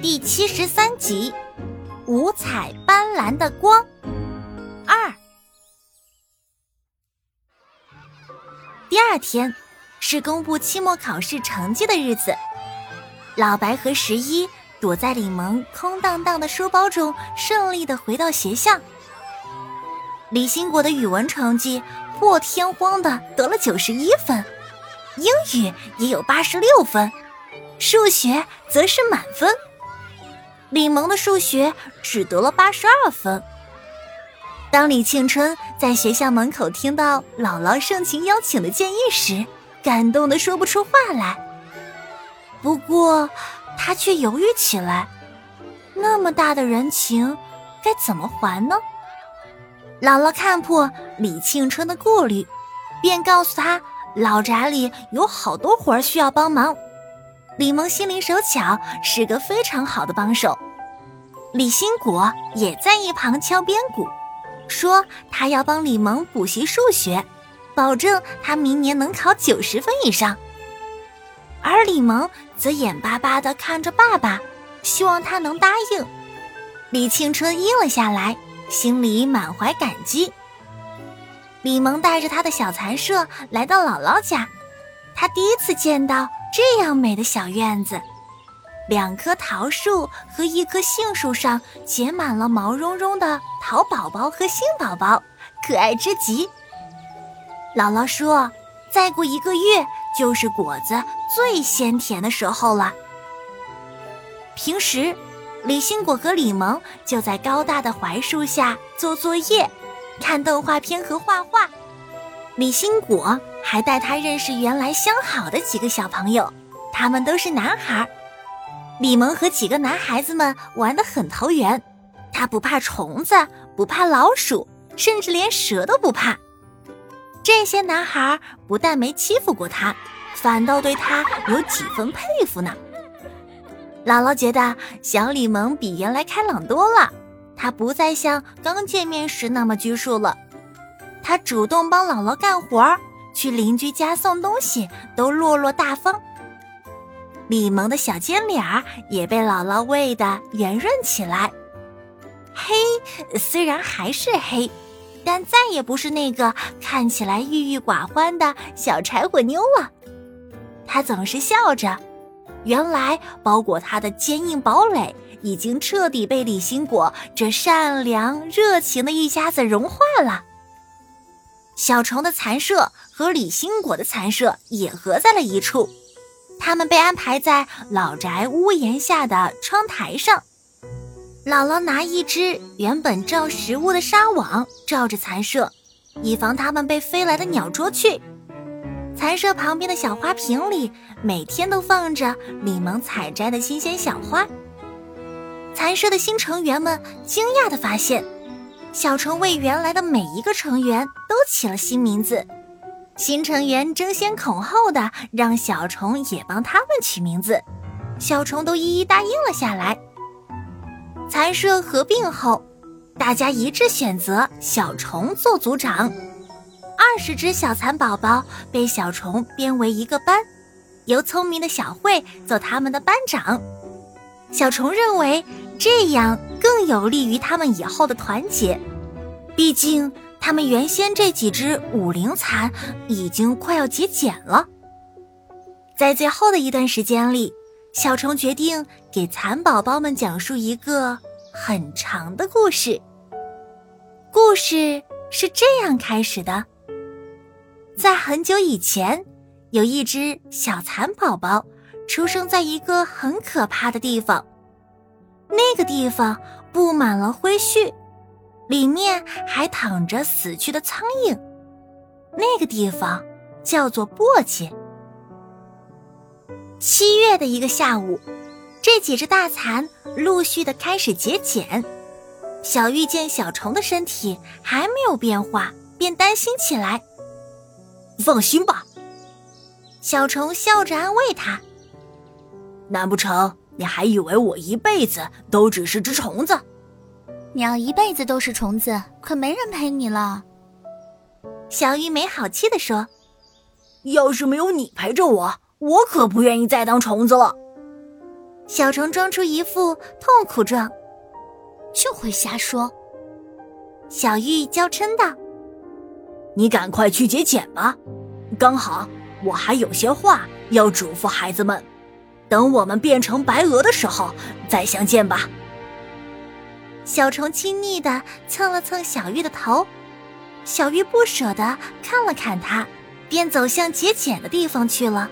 第七十三集，五彩斑斓的光二。第二天是公布期末考试成绩的日子，老白和十一躲在李萌空荡荡的书包中，顺利的回到学校。李新国的语文成绩破天荒的得了九十一分，英语也有八十六分，数学则是满分。李萌的数学只得了八十二分。当李庆春在学校门口听到姥姥盛情邀请的建议时，感动的说不出话来。不过，他却犹豫起来：那么大的人情，该怎么还呢？姥姥看破李庆春的顾虑，便告诉他，老宅里有好多活需要帮忙。李萌心灵手巧，是个非常好的帮手。李新国也在一旁敲边鼓，说他要帮李萌补习数学，保证他明年能考九十分以上。而李萌则眼巴巴地看着爸爸，希望他能答应。李庆春应了下来，心里满怀感激。李萌带着他的小蚕舍来到姥姥家，他第一次见到。这样美的小院子，两棵桃树和一棵杏树上结满了毛茸茸的桃宝宝和杏宝宝，可爱之极。姥姥说，再过一个月就是果子最鲜甜的时候了。平时，李兴果和李萌就在高大的槐树下做作业、看动画片和画画。李新果。还带他认识原来相好的几个小朋友，他们都是男孩。李萌和几个男孩子们玩得很投缘，他不怕虫子，不怕老鼠，甚至连蛇都不怕。这些男孩不但没欺负过他，反倒对他有几分佩服呢。姥姥觉得小李萌比原来开朗多了，他不再像刚见面时那么拘束了，他主动帮姥姥干活儿。去邻居家送东西都落落大方。李萌的小尖脸儿也被姥姥喂得圆润起来。黑虽然还是黑，但再也不是那个看起来郁郁寡欢的小柴火妞了。他总是笑着，原来包裹他的坚硬堡垒已经彻底被李新果这善良热情的一家子融化了。小虫的残舍和李新果的残舍也合在了一处，他们被安排在老宅屋檐下的窗台上。姥姥拿一只原本罩食物的纱网罩着残舍，以防它们被飞来的鸟捉去。残舍旁边的小花瓶里，每天都放着李萌采摘的新鲜小花。残舍的新成员们惊讶地发现。小虫为原来的每一个成员都起了新名字，新成员争先恐后的让小虫也帮他们取名字，小虫都一一答应了下来。蚕舍合并后，大家一致选择小虫做组长，二十只小蚕宝宝被小虫编为一个班，由聪明的小慧做他们的班长。小虫认为这样。更有利于他们以后的团结，毕竟他们原先这几只五灵蚕已经快要节俭了。在最后的一段时间里，小虫决定给蚕宝宝们讲述一个很长的故事。故事是这样开始的：在很久以前，有一只小蚕宝宝出生在一个很可怕的地方。那个地方布满了灰絮，里面还躺着死去的苍蝇。那个地方叫做簸箕。七月的一个下午，这几只大蚕陆续的开始节俭。小玉见小虫的身体还没有变化，便担心起来。放心吧，小虫笑着安慰他。难不成？你还以为我一辈子都只是只虫子？你要一辈子都是虫子，可没人陪你了。小玉没好气地说：“要是没有你陪着我，我可不愿意再当虫子了。”小虫装出一副痛苦状，就会瞎说。小玉娇嗔道：“你赶快去结茧吧，刚好我还有些话要嘱咐孩子们。等我们变成白鹅的时候再相见吧。”小虫亲昵的蹭了蹭小玉的头，小玉不舍得看了看它，便走向节俭的地方去了。